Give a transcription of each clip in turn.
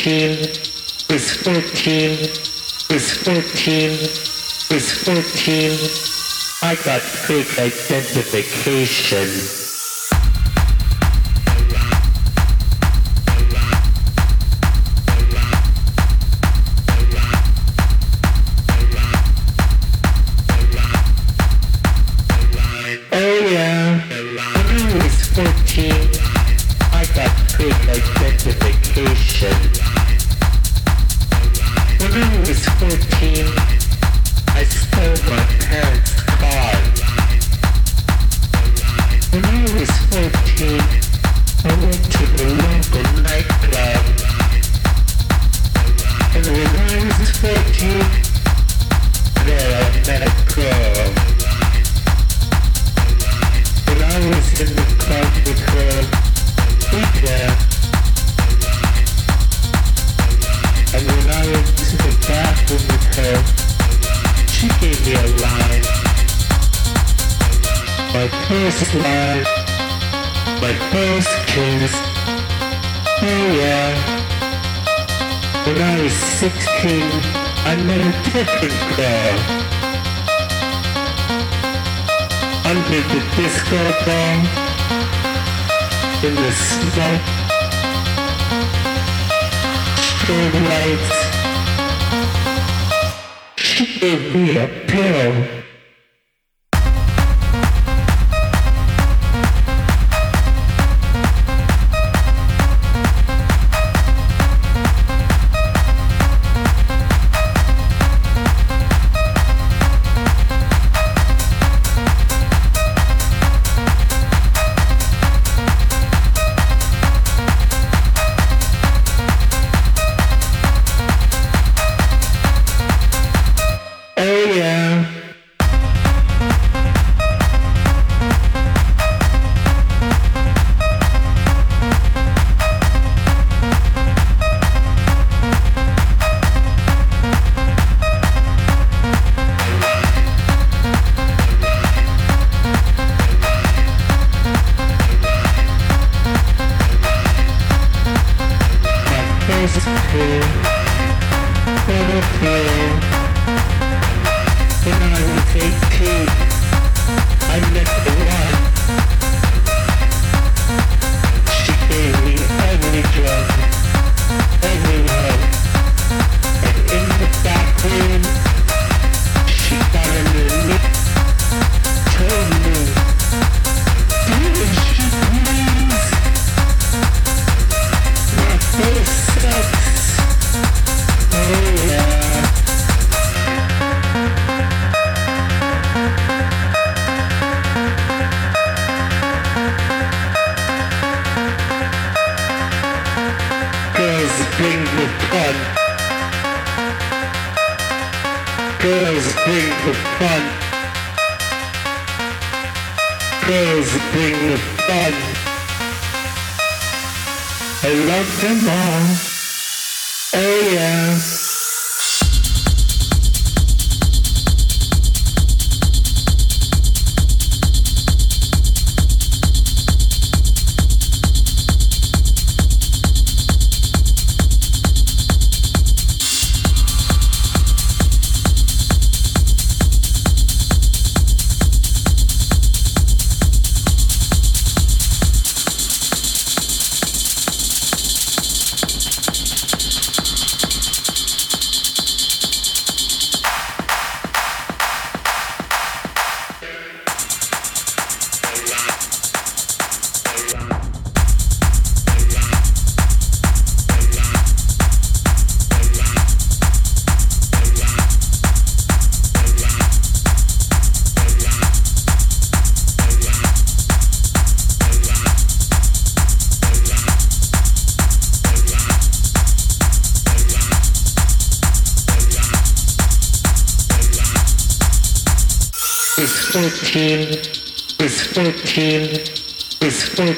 14 is 14 is 14 is 14. I got fake identification. But first kiss, oh yeah, when I was 16, I met a different girl. Under the disco ball, in the smoke, strobe lights, she gave me a pill.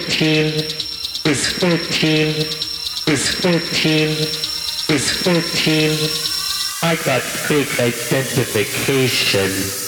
fourteen, is fourteen, is fourteen, is fourteen. I got fake identification.